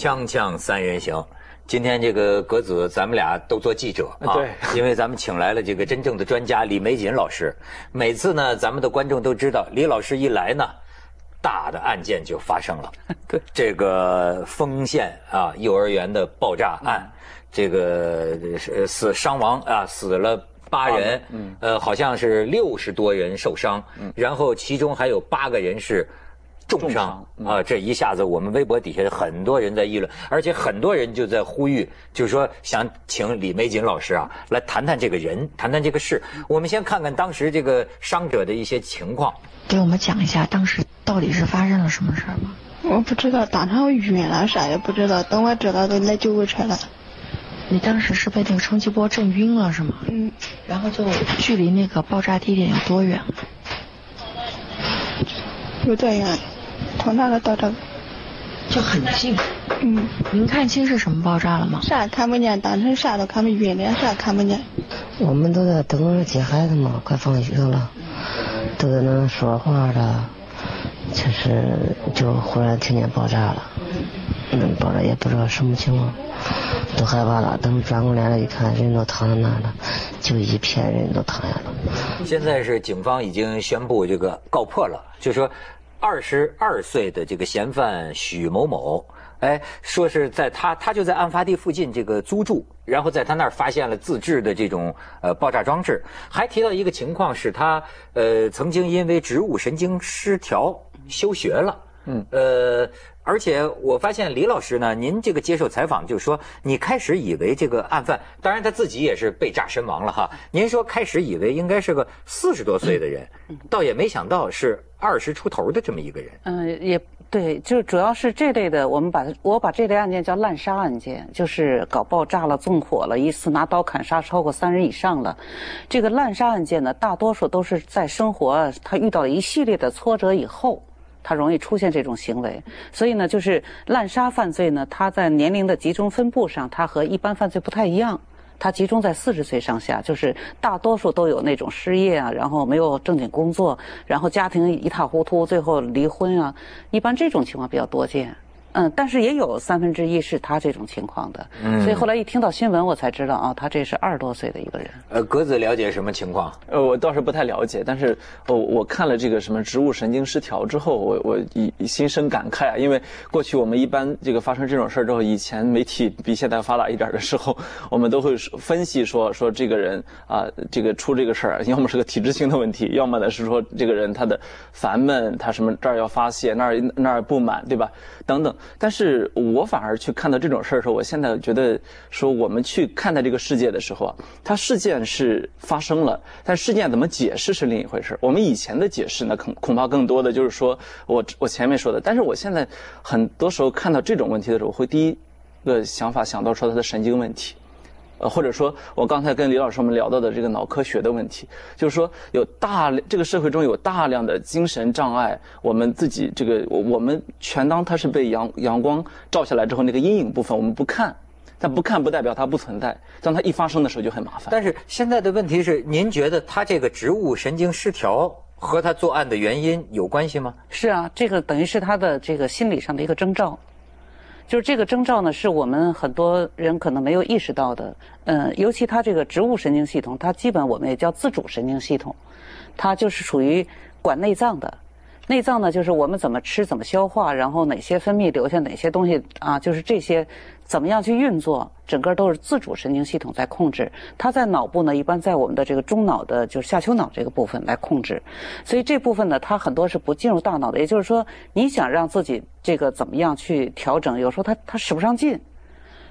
锵锵三人行，今天这个格子，咱们俩都做记者啊，对，因为咱们请来了这个真正的专家李玫瑾老师。每次呢，咱们的观众都知道，李老师一来呢，大的案件就发生了。对，这个丰县啊，幼儿园的爆炸案，这个呃死伤亡啊，死了。八人，嗯，呃，好像是六十多人受伤，嗯，然后其中还有八个人是重伤啊！这一下子，我们微博底下很多人在议论，而且很多人就在呼吁，就是说想请李玫瑾老师啊来谈谈这个人，谈谈这个事。我们先看看当时这个伤者的一些情况，给我们讲一下当时到底是发生了什么事儿吗？我不知道，当场晕了，啥也不知道。等我知道，都来救护车了。你当时是被那个冲击波震晕了是吗？嗯。然后就距离那个爆炸地点有多远？有多远？从那个到这个。就很近。嗯。您看清是什么爆炸了吗？啥看不见，当时啥都看不晕了，啥看不见。我们都在等着接孩子嘛，快放学了，都在那说话的，就是就忽然听见爆炸了，嗯，爆炸也不知道什么情况。都害怕了，等转过脸来一看，人都躺在那了，就一片人都躺下了。现在是警方已经宣布这个告破了，就说二十二岁的这个嫌犯许某某，哎，说是在他他就在案发地附近这个租住，然后在他那儿发现了自制的这种呃爆炸装置，还提到一个情况是他呃曾经因为植物神经失调休学了，嗯，呃。而且我发现李老师呢，您这个接受采访就是说，你开始以为这个案犯，当然他自己也是被炸身亡了哈。您说开始以为应该是个四十多岁的人，倒也没想到是二十出头的这么一个人。嗯，也对，就主要是这类的，我们把我把这类案件叫滥杀案件，就是搞爆炸了、纵火了，一次拿刀砍杀超过三人以上了。这个滥杀案件呢，大多数都是在生活他遇到了一系列的挫折以后。他容易出现这种行为，所以呢，就是滥杀犯罪呢，它在年龄的集中分布上，它和一般犯罪不太一样。它集中在四十岁上下，就是大多数都有那种失业啊，然后没有正经工作，然后家庭一塌糊涂，最后离婚啊，一般这种情况比较多见。嗯，但是也有三分之一是他这种情况的，所以后来一听到新闻，我才知道啊，他这是二十多岁的一个人。呃，格子了解什么情况？呃，我倒是不太了解，但是我我看了这个什么植物神经失调之后，我我以心生感慨啊，因为过去我们一般这个发生这种事儿之后，以前媒体比现在发达一点的时候，我们都会分析说说这个人啊，这个出这个事儿，要么是个体质性的问题，要么呢是说这个人他的烦闷，他什么这儿要发泄，那儿那儿不满，对吧？等等。但是我反而去看到这种事儿的时候，我现在觉得说我们去看待这个世界的时候啊，它事件是发生了，但事件怎么解释是另一回事。我们以前的解释呢，恐恐怕更多的就是说我我前面说的。但是我现在很多时候看到这种问题的时候，我会第一个想法想到说他的神经问题。呃，或者说，我刚才跟李老师我们聊到的这个脑科学的问题，就是说有大量这个社会中有大量的精神障碍，我们自己这个我们全当它是被阳阳光照下来之后那个阴影部分，我们不看，但不看不代表它不存在，当它一发生的时候就很麻烦。但是现在的问题是，您觉得他这个植物神经失调和他作案的原因有关系吗？是啊，这个等于是他的这个心理上的一个征兆。就是这个征兆呢，是我们很多人可能没有意识到的。嗯，尤其它这个植物神经系统，它基本我们也叫自主神经系统，它就是属于管内脏的。内脏呢，就是我们怎么吃、怎么消化，然后哪些分泌留下哪些东西啊，就是这些。怎么样去运作？整个都是自主神经系统在控制。它在脑部呢，一般在我们的这个中脑的，就是下丘脑这个部分来控制。所以这部分呢，它很多是不进入大脑的。也就是说，你想让自己这个怎么样去调整，有时候它它使不上劲。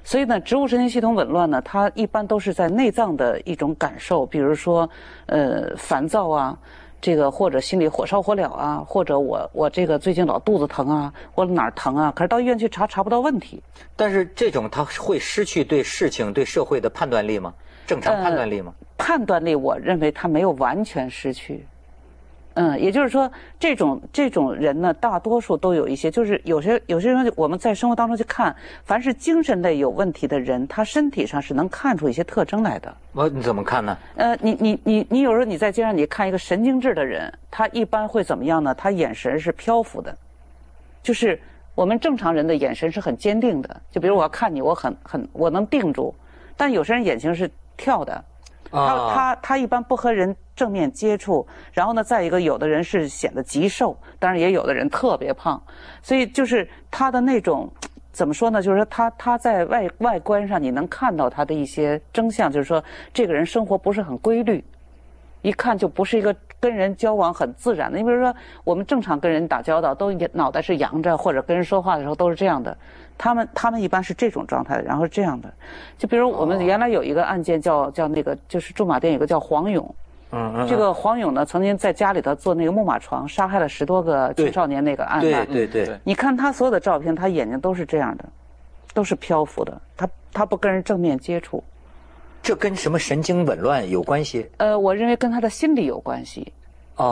所以呢，植物神经系统紊乱呢，它一般都是在内脏的一种感受，比如说呃烦躁啊。这个或者心里火烧火燎啊，或者我我这个最近老肚子疼啊，我哪儿疼啊，可是到医院去查查不到问题。但是这种他会失去对事情、对社会的判断力吗？正常判断力吗？判断力，我认为他没有完全失去。嗯，也就是说，这种这种人呢，大多数都有一些，就是有些有些人，我们在生活当中去看，凡是精神类有问题的人，他身体上是能看出一些特征来的。我你怎么看呢？呃，你你你你有时候你在街上你看一个神经质的人，他一般会怎么样呢？他眼神是漂浮的，就是。我们正常人的眼神是很坚定的，就比如我要看你，我很很我能定住，但有些人眼睛是跳的，他啊他他一般不和人正面接触，然后呢，再一个有的人是显得极瘦，当然也有的人特别胖，所以就是他的那种。怎么说呢？就是说他他在外外观上你能看到他的一些征象，就是说这个人生活不是很规律，一看就不是一个跟人交往很自然的。你比如说，我们正常跟人打交道，都脑袋是扬着，或者跟人说话的时候都是这样的。他们他们一般是这种状态，然后是这样的。就比如我们原来有一个案件叫叫那个，就是驻马店有个叫黄勇，嗯嗯，这个黄勇呢曾经在家里头做那个木马床，杀害了十多个青少年那个案对案。对对对，你看他所有的照片，他眼睛都是这样的，都是漂浮的，他他不跟人正面接触。这跟什么神经紊乱有关系？呃，我认为跟他的心理有关系。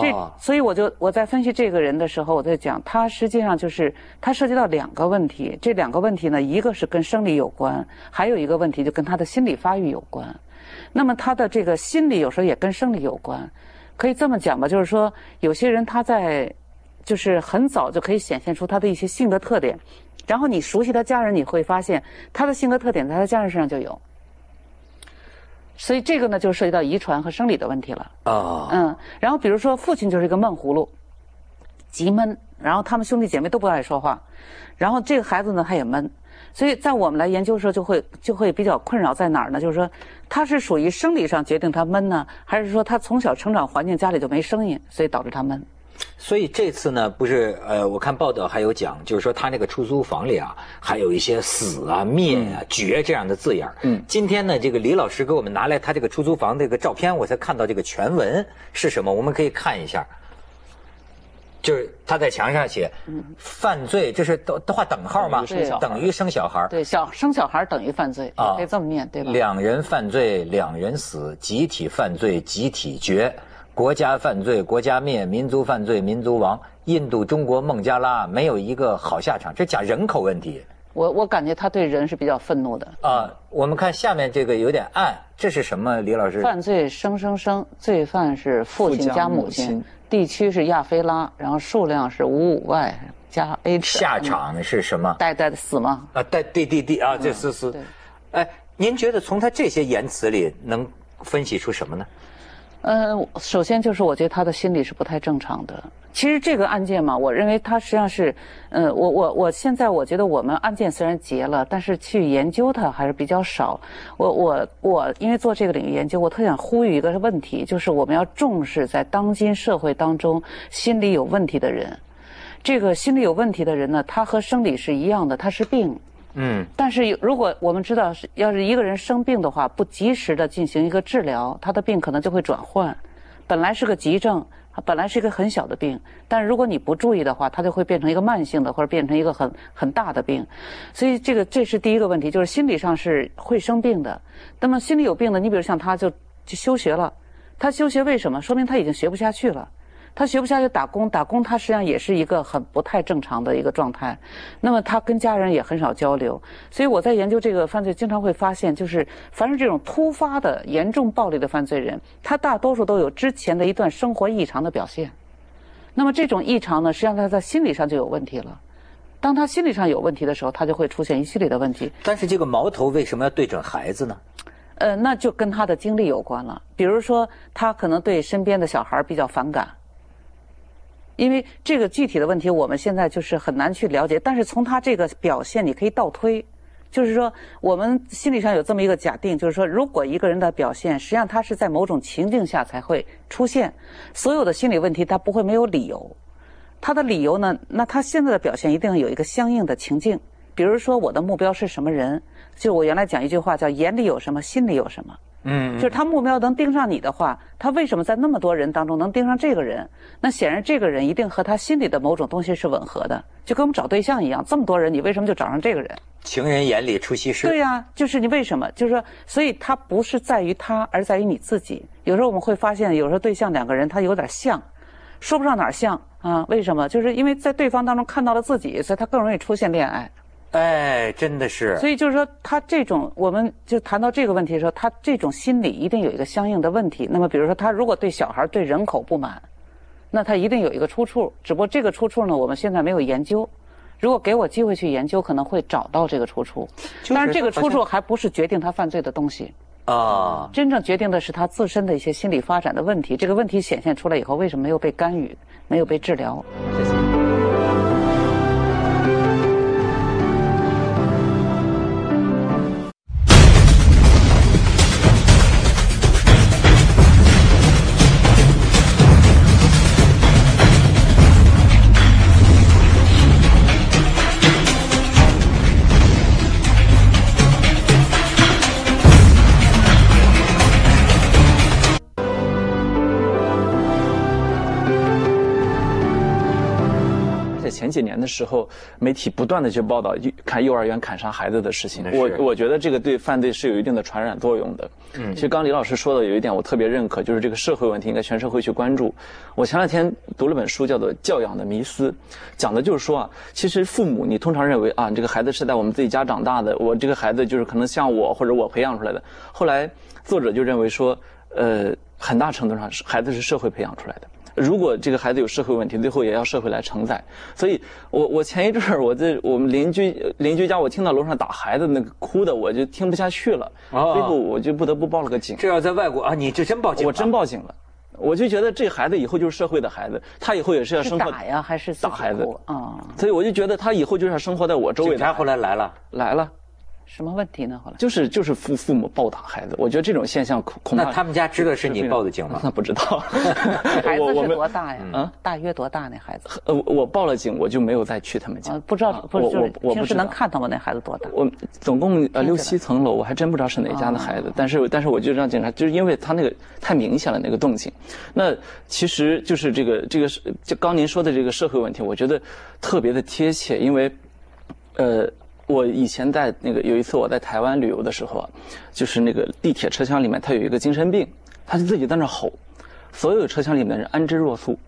这哦，所以我就我在分析这个人的时候，我在讲他实际上就是他涉及到两个问题，这两个问题呢，一个是跟生理有关，还有一个问题就跟他的心理发育有关。那么他的这个心理有时候也跟生理有关，可以这么讲吧，就是说有些人他在就是很早就可以显现出他的一些性格特点，然后你熟悉他家人，你会发现他的性格特点在他家人身上就有。所以这个呢，就涉及到遗传和生理的问题了。啊，嗯，然后比如说父亲就是一个闷葫芦，极闷，然后他们兄弟姐妹都不爱说话，然后这个孩子呢他也闷，所以在我们来研究的时候就会就会比较困扰在哪儿呢？就是说他是属于生理上决定他闷呢，还是说他从小成长环境家里就没声音，所以导致他闷？所以这次呢，不是呃，我看报道还有讲，就是说他那个出租房里啊，还有一些死啊、灭啊、绝这样的字眼嗯，今天呢，这个李老师给我们拿来他这个出租房这个照片，我才看到这个全文是什么，我们可以看一下。就是他在墙上写，犯罪，这是都都画等号吗？等于生小孩等于生小孩。对，小生小孩等于犯罪，啊可以这么念，对吧？两人犯罪，两人死；集体犯罪，集体绝；国家犯罪，国家灭；民族犯罪，民族亡。印度、中国、孟加拉没有一个好下场，这讲人口问题我我感觉他对人是比较愤怒的。啊。我们看下面这个有点暗，这是什么？李老师，犯罪生生生，罪犯是父亲加加母亲母亲，地区是亚非拉，然后数量是五五 Y 加 H，下场是什么？代代的死吗？啊，对对对对啊，这是是对。哎，您觉得从他这些言辞里能分析出什么呢？呃，首先就是我觉得他的心理是不太正常的。其实这个案件嘛，我认为它实际上是，呃，我我我现在我觉得我们案件虽然结了，但是去研究它还是比较少。我我我因为做这个领域研究，我特想呼吁一个问题，就是我们要重视在当今社会当中心理有问题的人。这个心理有问题的人呢，他和生理是一样的，他是病。嗯，但是有如果我们知道是要是一个人生病的话，不及时的进行一个治疗，他的病可能就会转换。本来是个急症，本来是一个很小的病，但是如果你不注意的话，它就会变成一个慢性的，或者变成一个很很大的病。所以这个这是第一个问题，就是心理上是会生病的。那么心理有病的，你比如像他就就休学了，他休学为什么？说明他已经学不下去了。他学不下去打工，打工他实际上也是一个很不太正常的一个状态。那么他跟家人也很少交流，所以我在研究这个犯罪，经常会发现，就是凡是这种突发的严重暴力的犯罪人，他大多数都有之前的一段生活异常的表现。那么这种异常呢，实际上他在心理上就有问题了。当他心理上有问题的时候，他就会出现一系列的问题。但是这个矛头为什么要对准孩子呢？呃，那就跟他的经历有关了。比如说，他可能对身边的小孩比较反感，因为这个具体的问题我们现在就是很难去了解。但是从他这个表现，你可以倒推，就是说我们心理上有这么一个假定，就是说如果一个人的表现，实际上他是在某种情境下才会出现，所有的心理问题他不会没有理由。他的理由呢，那他现在的表现一定有一个相应的情境。比如说我的目标是什么人，就我原来讲一句话叫眼里有什么，心里有什么。嗯，就是他目标能盯上你的话，他为什么在那么多人当中能盯上这个人？那显然这个人一定和他心里的某种东西是吻合的，就跟我们找对象一样，这么多人你为什么就找上这个人？情人眼里出西施。对呀、就是你为什么？就是说，所以他不是在于他，而在于你自己。有时候我们会发现，有时候对象两个人他有点像，说不上哪儿像啊？为什么？就是因为在对方当中看到了自己，所以他更容易出现恋爱。哎，真的是。所以就是说，他这种，我们就谈到这个问题的时候，他这种心理一定有一个相应的问题。那么，比如说，他如果对小孩、对人口不满，那他一定有一个出处。只不过这个出处呢，我们现在没有研究。如果给我机会去研究，可能会找到这个出处。就是但是这个出处还不是决定他犯罪的东西，啊，真正决定的是他自身的一些心理发展的问题。这个问题显现出来以后，为什么没有被干预，没有被治疗？而的时候，媒体不断的去报道幼看幼儿园砍杀孩子的事情我我觉得这个对犯罪是有一定的传染作用的。嗯，其实刚李老师说的有一点我特别认可，就是这个社会问题应该全社会去关注。我前两天读了本书，叫做《教养的迷思》，讲的就是说啊，其实父母你通常认为啊，这个孩子是在我们自己家长大的，我这个孩子就是可能像我或者我培养出来的。后来作者就认为说，呃，很大程度上是孩子是社会培养出来的。如果这个孩子有社会问题，最后也要社会来承载。所以我我前一阵儿我在我们邻居邻居家，我听到楼上打孩子那个哭的，我就听不下去了，哦最后我就不得不报了个警。这要在外国啊，你这真报警？我真报警了，我就觉得这孩子以后就是社会的孩子，他以后也是要是生活打呀，还是打孩子哭啊？所以我就觉得他以后就是要生活在我周围。警察后来来了，来了，什么问题呢？后来就是就是父父母暴打孩子，我觉得这种现象恐恐怕那他们家知道是你报的警吗？那不知道，孩子是多大呀？嗯大约多大那孩子？呃我我报了警，我就没有再去他们家啊，。不知道啊，不是就是我我我平时能看到吗？那孩子多大？我总共呃六七层楼，我还真不知道是哪家的孩子，但是但是我就让警察，就是因为他那个太明显了那个动静，那其实就是这个这个是就刚您说的这个社会问题，我觉得特别的贴切，因为呃。我以前在那个有一次我在台湾旅游的时候，就是那个地铁车厢里面，他有一个精神病，他就自己在那吼，所有车厢里面的人安之若素。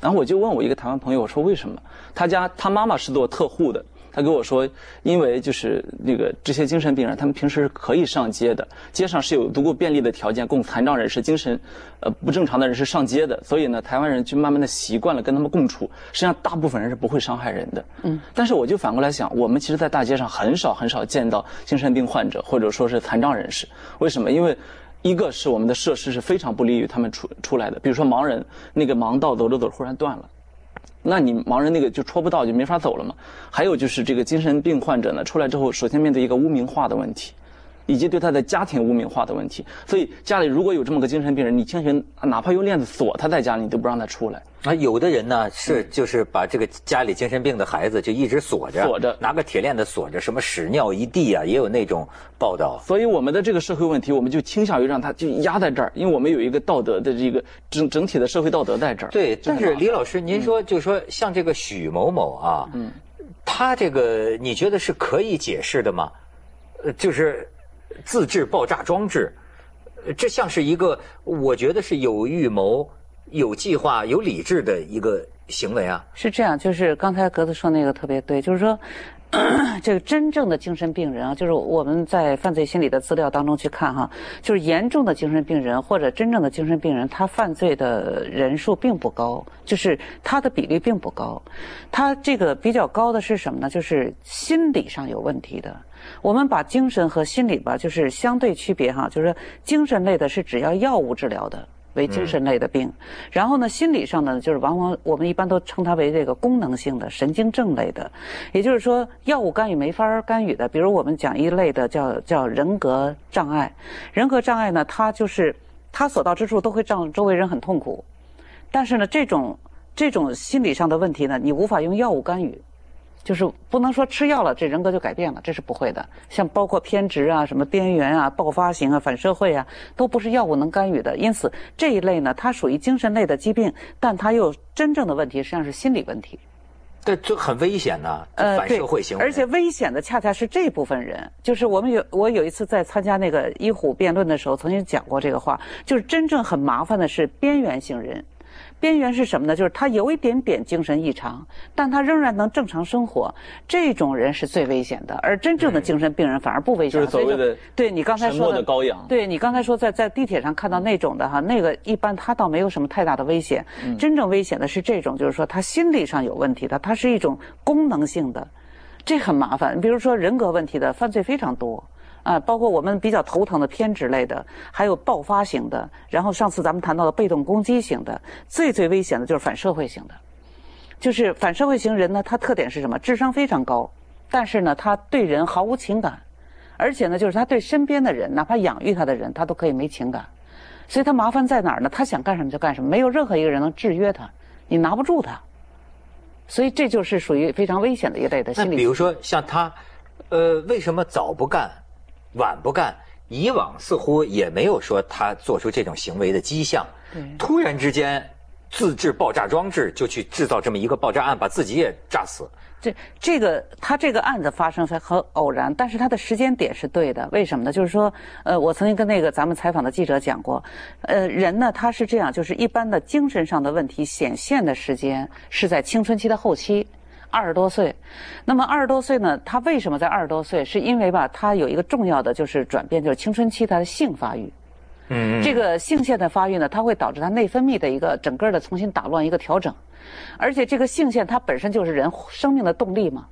然后我就问我一个台湾朋友，我说为什么？他家他妈妈是做特护的，他跟我说，因为就是那个这些精神病人，他们平时是可以上街的，街上是有足够便利的条件供残障人士、精神呃不正常的人士上街的，所以呢，台湾人就慢慢的习惯了跟他们共处。实际上，大部分人是不会伤害人的。嗯。但是我就反过来想，我们其实，在大街上很少很少见到精神病患者或者说是残障人士，为什么？因为一个是我们的设施是非常不利于他们出出来的，比如说盲人，那个盲道走着走着忽然断了。那你盲人那个就戳不到，就没法走了嘛。还有就是这个精神病患者呢，出来之后，首先面对一个污名化的问题，以及对他的家庭污名化的问题。所以家里如果有这么个精神病人，你进行哪怕用链子锁他在家里，你都不让他出来。啊，有的人呢是就是把这个家里精神病的孩子就一直锁着，锁着拿个铁链子锁着，什么屎尿一地啊，也有那种报道。所以我们的这个社会问题，我们就倾向于让他就压在这儿，因为我们有一个道德的这个整整体的社会道德在这儿。对，但是李老嗯师，您说就是说像这个许某某啊，嗯，他这个你觉得是可以解释的吗？呃，就是自制爆炸装置，这像是一个我觉得是有预谋、有计划、有理智的一个行为啊。是这样，就是刚才格子说那个特别对，就是说，这个真正的精神病人啊，就是我们在犯罪心理的资料当中去看哈，就是严重的精神病人或者真正的精神病人，他犯罪的人数并不高，就是他的比例并不高。他这个比较高的是什么呢？就是心理上有问题的。我们把精神和心理吧，就是相对区别哈，就是说精神类的是只要药物治疗的。为精神类的病，然后呢，心理上呢，就是往往我们一般都称它为这个功能性的神经症类的，也就是说，药物干预没法干预的。比如我们讲一类的叫叫人格障碍，人格障碍呢，它就是它所到之处都会让周围人很痛苦，但是呢，这种这种心理上的问题呢，你无法用药物干预。就是不能说吃药了，这人格就改变了，这是不会的。像包括偏执啊、什么边缘啊、爆发型啊、反社会啊，都不是药物能干预的。因此这一类呢，它属于精神类的疾病，但它又真正的问题实际上是心理问题。这这很危险呐、呃，反社会行为。而且危险的恰恰是这部分人。就是我们有我有一次在参加那个医虎辩论的时候，曾经讲过这个话，就是真正很麻烦的是边缘型人。边缘是什么呢？就是他有一点点精神异常，但他仍然能正常生活。这种人是最危险的，而真正的精神病人反而不危险。就是所谓的对你刚才说的羔羊。对你刚才说在在地铁上看到那种的哈，那个一般他倒没有什么太大的危险。真正危险的是这种，就是说他心理上有问题的，他是一种功能性的，这很麻烦。比如说人格问题的犯罪非常多。啊，包括我们比较头疼的偏执类的，还有爆发型的，然后上次咱们谈到的被动攻击型的，最最危险的就是反社会型的。就是反社会型人呢，他特点是什么？智商非常高，但是呢，他对人毫无情感，而且呢，就是他对身边的人，哪怕养育他的人，他都可以没情感。所以他麻烦在哪儿呢？他想干什么就干什么，没有任何一个人能制约他，你拿不住他。所以这就是属于非常危险的一类的心理。比如说像他，呃，为什么早不干？晚不干，以往似乎也没有说他做出这种行为的迹象。突然之间自制爆炸装置，就去制造这么一个爆炸案，把自己也炸死。这这个他这个案子发生很偶然，但是他的时间点是对的。为什么呢？就是说，呃，我曾经跟那个咱们采访的记者讲过，呃，人呢他是这样，就是一般的精神上的问题显现的时间是在青春期的后期。二十多岁，那么二十多岁呢？他为什么在二十多岁？是因为吧，他有一个重要的就是转变，就是青春期他的性发育。嗯，这个性腺的发育呢，它会导致他内分泌的一个整个的重新打乱一个调整，而且这个性腺它本身就是人生命的动力嘛。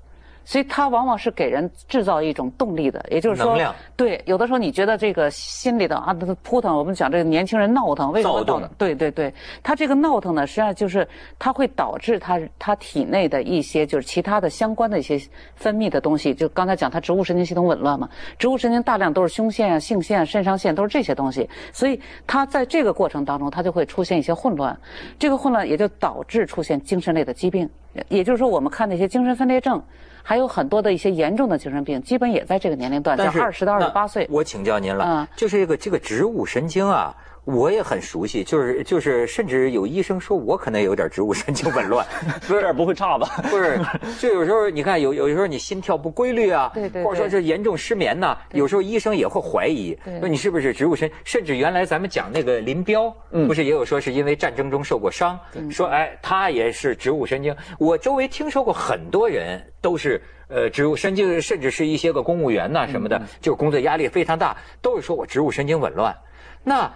所以它往往是给人制造一种动力的，也就是说，对，有的时候你觉得这个心里的啊，扑腾。我们讲这个年轻人闹腾，为什么闹腾？对对对，他这个闹腾呢，实际上就是它会导致他他体内的一些就是其他的相关的一些分泌的东西。就刚才讲，他植物神经系统紊乱嘛，植物神经大量都是胸腺啊、性腺、肾上腺都是这些东西，所以他在这个过程当中，他就会出现一些混乱，这个混乱也就导致出现精神类的疾病。也就是说，我们看那些精神分裂症。还有很多的一些严重的精神病，基本也在这个年龄段，在二十到二十八岁。我请教您了，就是这个这个植物神经啊。我也很熟悉，就是就是，甚至有医生说我可能有点植物神经紊乱，有点不会差吧？不是，就有时候你看，有有时候你心跳不规律啊，对对，或者说是严重失眠呐，有时候医生也会怀疑，说你是不是植物神？甚至原来咱们讲那个林彪，不是也有说是因为战争中受过伤，说哎他也是植物神经。我周围听说过很多人都是呃植物神经，甚至是一些个公务员呐什么的，就工作压力非常大，都是说我植物神经紊乱。那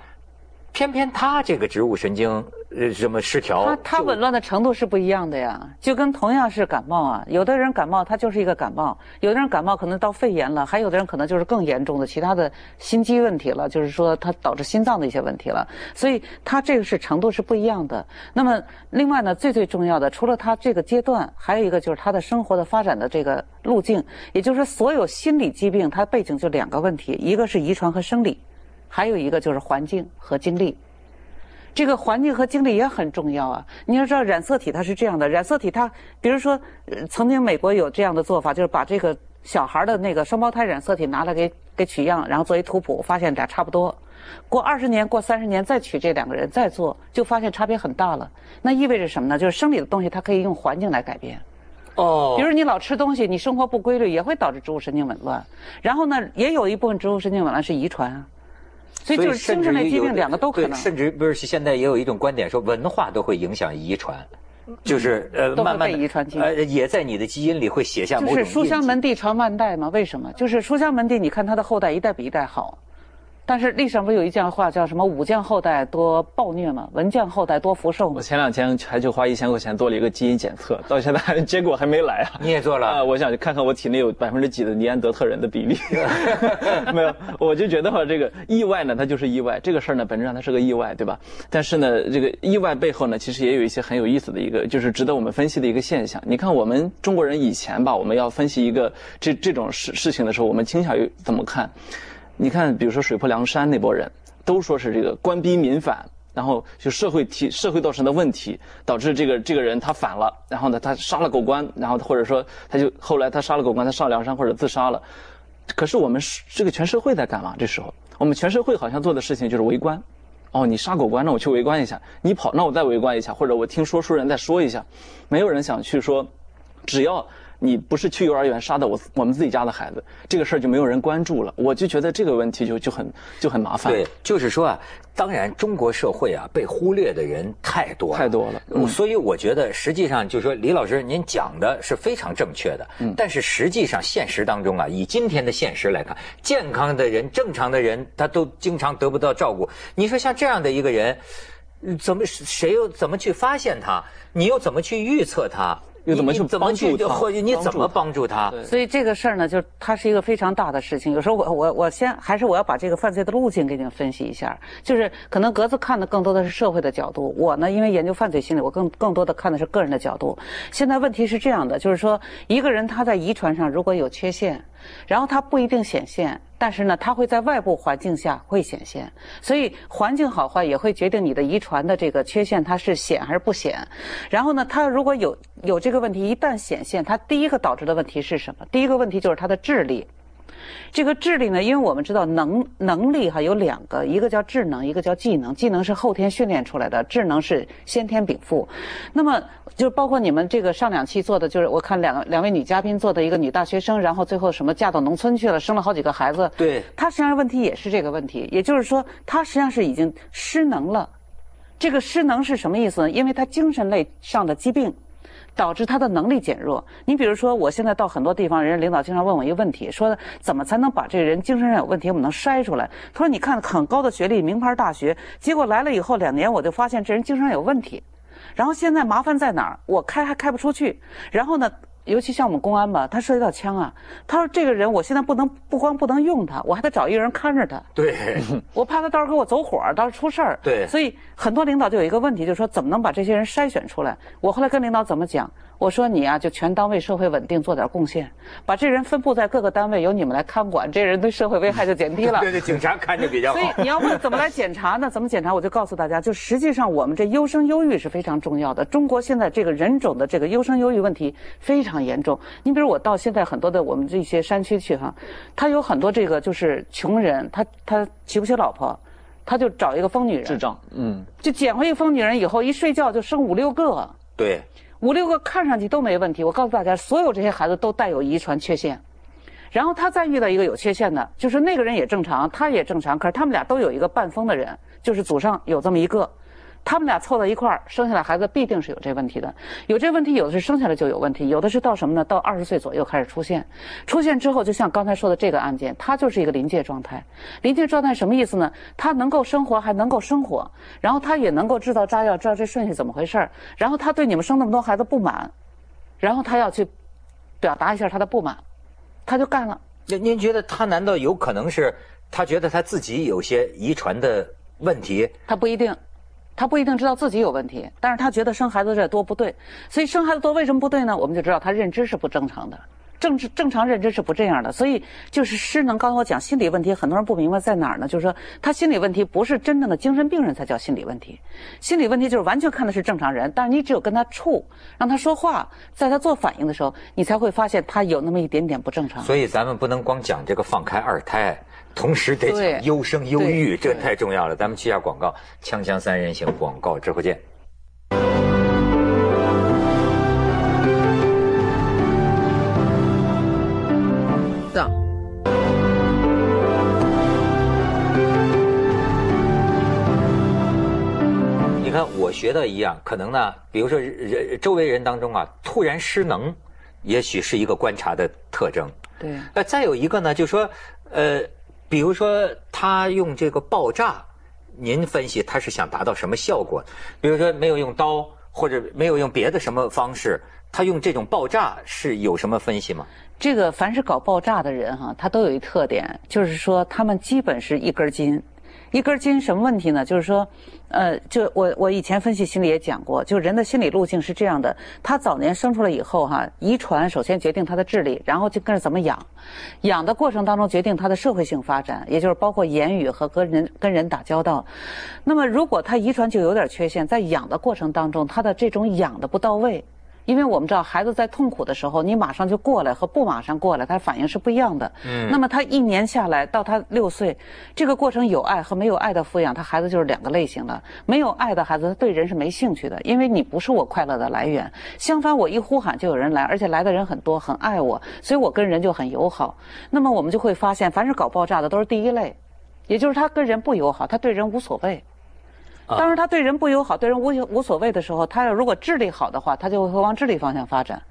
偏偏他这个植物神经呃什么失调，他他紊乱的程度是不一样的呀，就跟同样是感冒啊，有的人感冒他就是一个感冒，有的人感冒可能到肺炎了，还有的人可能就是更严重的其他的心肌问题了，就是说他导致心脏的一些问题了，所以他这个是程度是不一样的。那么另外呢，最最重要的，除了他这个阶段，还有一个就是他的生活的发展的这个路径，也就是说所有心理疾病它背景就两个问题，一个是遗传和生理。还有一个就是环境和经历，这个环境和经历也很重要啊。你要知道染色体它是这样的，染色体它，比如说，曾经美国有这样的做法，就是把这个小孩的那个双胞胎染色体拿来给给取样，然后作为图谱，发现俩差不多。过二十年、过三十年再取这两个人再做，就发现差别很大了。那意味着什么呢？就是生理的东西它可以用环境来改变。哦。比如你老吃东西，你生活不规律，也会导致植物神经紊乱。然后呢，也有一部分植物神经紊乱是遗传啊。所以就是精神类疾病两个都可能，甚至不是现在也有一种观点说文化都会影响遗传，就是呃慢慢遗传呃也在你的基因里会写下某种就是书香门第传万代嘛？为什么？就是书香门第，你看他的后代一代比一代好。但是历史上不是有一句话叫什么“武将后代多暴虐”吗？文将后代多福寿吗？我前两天还就花一千块钱做了一个基因检测，到现在结果还没来啊。你也做了？啊，我想看看我体内有百分之几的尼安德特人的比例。没有，我就觉得哈这个意外呢，它就是意外。这个事儿呢，本质上它是个意外，对吧？但是呢，这个意外背后呢，其实也有一些很有意思的一个，就是值得我们分析的一个现象。你看，我们中国人以前吧，我们要分析一个这这种事事情的时候，我们倾向于怎么看？你看，比如说水泊梁山那波人，都说是这个官逼民反，然后就社会提社会造成的问题，导致这个这个人他反了，然后呢他杀了狗官，然后或者说他就后来他杀了狗官，他上梁山或者自杀了。可是我们这个全社会在干嘛？这时候我们全社会好像做的事情就是围观。哦，你杀狗官，那我去围观一下；你跑，那我再围观一下；或者我听说书人再说一下。没有人想去说，只要。你不是去幼儿园杀的我我们自己家的孩子，这个事儿就没有人关注了。我就觉得这个问题就就很就很麻烦。对，就是说啊，当然中国社会啊被忽略的人太多了，太多了。嗯，所以我觉得实际上就是说，李老师您讲的是非常正确的。嗯，但是实际上现实当中啊，以今天的现实来看，健康的人、正常的人，他都经常得不到照顾。你说像这样的一个人，怎么谁又怎么去发现他？你又怎么去预测他？又怎么去帮助他？或者你怎么帮助他？所以这个事儿呢，就它是一个非常大的事情。有时候我我我先还是我要把这个犯罪的路径给你们分析一下。就是可能格子看的更多的是社会的角度，我呢因为研究犯罪心理，我更更多的看的是个人的角度。现在问题是这样的，就是说一个人他在遗传上如果有缺陷，然后他不一定显现。但是呢，它会在外部环境下会显现，所以环境好坏也会决定你的遗传的这个缺陷，它是显还是不显。然后呢，它如果有有这个问题，一旦显现，它第一个导致的问题是什么？第一个问题就是它的智力。这个智力呢，因为我们知道能能力哈有两个，一个叫智能，一个叫技能。技能是后天训练出来的，智能是先天禀赋。那么就包括你们这个上两期做的，就是我看两两位女嘉宾做的一个女大学生，然后最后什么嫁到农村去了，生了好几个孩子。对，她实际上问题也是这个问题，也就是说她实际上是已经失能了。这个失能是什么意思呢？因为她精神类上的疾病。导致他的能力减弱。你比如说，我现在到很多地方，人家领导经常问我一个问题，说怎么才能把这个人精神上有问题，我们能筛出来？他说：“你看很高的学历，名牌大学，结果来了以后两年，我就发现这人精神上有问题。然后现在麻烦在哪儿？我开还开不出去。然后呢？”尤其像我们公安吧，他涉及到枪啊。他说：“这个人，我现在不能不光不能用他，我还得找一个人看着他。对，我怕他到时候给我走火，到时候出事儿。对，所以很多领导就有一个问题，就是说怎么能把这些人筛选出来？我后来跟领导怎么讲？我说你啊，就全单位社会稳定做点贡献，把这人分布在各个单位，由你们来看管，这人对社会危害就减低了。对对，警察看着比较好。所以你要问怎么来检查呢？怎么检查？我就告诉大家，就实际上我们这优生优育是非常重要的。中国现在这个人种的这个优生优育问题非常严重。你比如我到现在很多的我们这些山区去哈，他有很多这个就是穷人，他他娶不起老婆，他就找一个疯女人。智障，嗯，就捡回一个疯女人以后，一睡觉就生五六个。对。五六个看上去都没问题，我告诉大家，所有这些孩子都带有遗传缺陷。然后他再遇到一个有缺陷的，就是那个人也正常，他也正常，可是他们俩都有一个半疯的人，就是祖上有这么一个。他们俩凑到一块儿生下来孩子必定是有这问题的，有这问题有的是生下来就有问题，有的是到什么呢？到二十岁左右开始出现，出现之后就像刚才说的这个案件，他就是一个临界状态。临界状态什么意思呢？他能够生活还能够生活，然后他也能够制造炸药，知道这顺序怎么回事儿，然后他对你们生那么多孩子不满，然后他要去表达一下他的不满，他就干了。您您觉得他难道有可能是他觉得他自己有些遗传的问题？他不一定。他不一定知道自己有问题，但是他觉得生孩子这多不对，所以生孩子多为什么不对呢？我们就知道他认知是不正常的，正正常认知是不这样的，所以就是失能。刚才我讲心理问题，很多人不明白在哪儿呢？就是说他心理问题不是真正的精神病人才叫心理问题，心理问题就是完全看的是正常人，但是你只有跟他处，让他说话，在他做反应的时候，你才会发现他有那么一点点不正常。所以咱们不能光讲这个放开二胎。同时得讲优生优育，这太重要了。咱们去下广告，锵锵三人行广告之后见。到，你看我学到一样，可能呢，比如说人周围人当中啊，突然失能，也许是一个观察的特征。对。呃，再有一个呢，就说呃。比如说，他用这个爆炸，您分析他是想达到什么效果？比如说，没有用刀，或者没有用别的什么方式，他用这种爆炸是有什么分析吗？这个凡是搞爆炸的人哈，他都有一特点，就是说他们基本是一根筋。一根筋什么问题呢？就是说，呃，就我我以前分析心理也讲过，就人的心理路径是这样的：他早年生出来以后哈，遗传首先决定他的智力，然后就跟着怎么养，养的过程当中决定他的社会性发展，也就是包括言语和跟人跟人打交道。那么如果他遗传就有点缺陷，在养的过程当中，他的这种养的不到位，因为我们知道孩子在痛苦的时候，你马上就过来和不马上过来，他反应是不一样的。嗯，那么他一年下来到他六岁，这个过程有爱和没有爱的抚养，他孩子就是两个类型的。没有爱的孩子，他对人是没兴趣的，因为你不是我快乐的来源。相反，我一呼喊就有人来，而且来的人很多，很爱我，所以我跟人就很友好。那么我们就会发现，凡是搞爆炸的都是第一类，也就是他跟人不友好，他对人无所谓。当时，他对人不友好，对人无无所谓的时候，他要如果智力好的话，他就会往智力方向发展。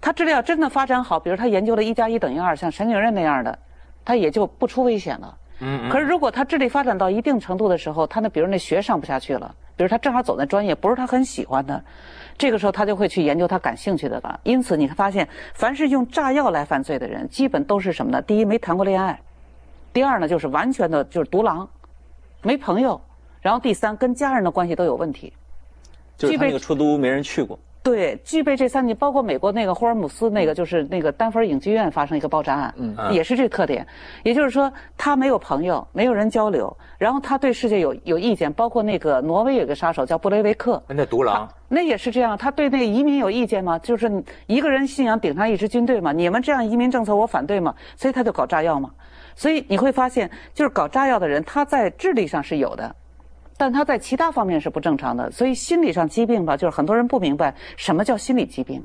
他智力要真的发展好，比如他研究了一加一等于二，像陈景润那样的，他也就不出危险了。嗯。可是如果他智力发展到一定程度的时候，他那比如那学上不下去了，比如他正好走那专业不是他很喜欢的，这个时候他就会去研究他感兴趣的了。因此，你发现凡是用炸药来犯罪的人，基本都是什么呢？第一，没谈过恋爱；第二呢，就是完全的就是独狼，没朋友。然后第三，跟家人的关系都有问题，就是他那个出租屋没人去过。对，具备这三点，包括美国那个霍尔姆斯那个，就是那个丹佛影剧院发生一个爆炸案，嗯，也是这个特点。也就是说，他没有朋友，没有人交流，然后他对世界有有意见。包括那个挪威有个杀手叫布雷维克，那独狼，那也是这样。他对那个移民有意见吗？就是一个人信仰顶上一支军队嘛？你们这样移民政策我反对嘛？所以他就搞炸药嘛。所以你会发现，就是搞炸药的人，他在智力上是有的。但他在其他方面是不正常的，所以心理上疾病吧，就是很多人不明白什么叫心理疾病，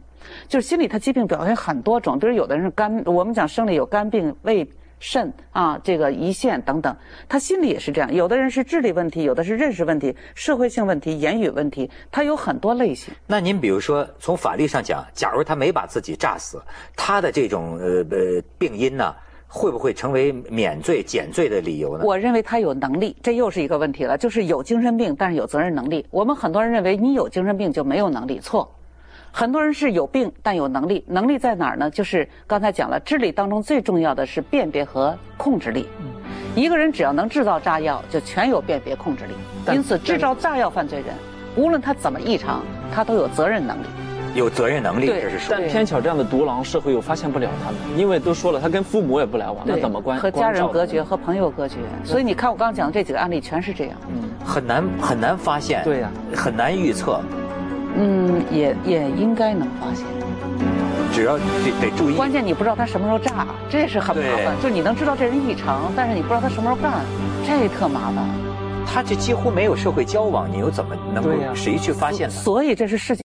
就是心理他疾病表现很多种，比如有的人是肝，我们讲生理有肝病、胃、肾啊，这个胰腺等等，他心理也是这样。有的人是智力问题，有的是认识问题、社会性问题、言语问题，他有很多类型。那您比如说从法律上讲，假如他没把自己炸死，他的这种呃呃病因呢？会不会成为免罪减罪的理由呢？我认为他有能力，这又是一个问题了。就是有精神病，但是有责任能力。我们很多人认为你有精神病就没有能力，错。很多人是有病但有能力，能力在哪儿呢？就是刚才讲了，智力当中最重要的是辨别和控制力。一个人只要能制造炸药，就全有辨别控制力。因此，制造炸药犯罪人，无论他怎么异常，他都有责任能力。有责任能力，这是但偏巧这样的独狼，社会又发现不了他们，因为都说了，他跟父母也不来往，那怎么关？和家人隔绝，和朋友隔绝。所以你看，我刚刚讲的这几个案例，全是这样。嗯，很难很难发现。对呀，很难预测。嗯，也也应该能发现。只要得得注意。关键你不知道他什么时候炸，这是很麻烦。就你能知道这人异常，但是你不知道他什么时候干，这特麻烦。他这几乎没有社会交往，你又怎么能够谁去发现呢？所以这是世界。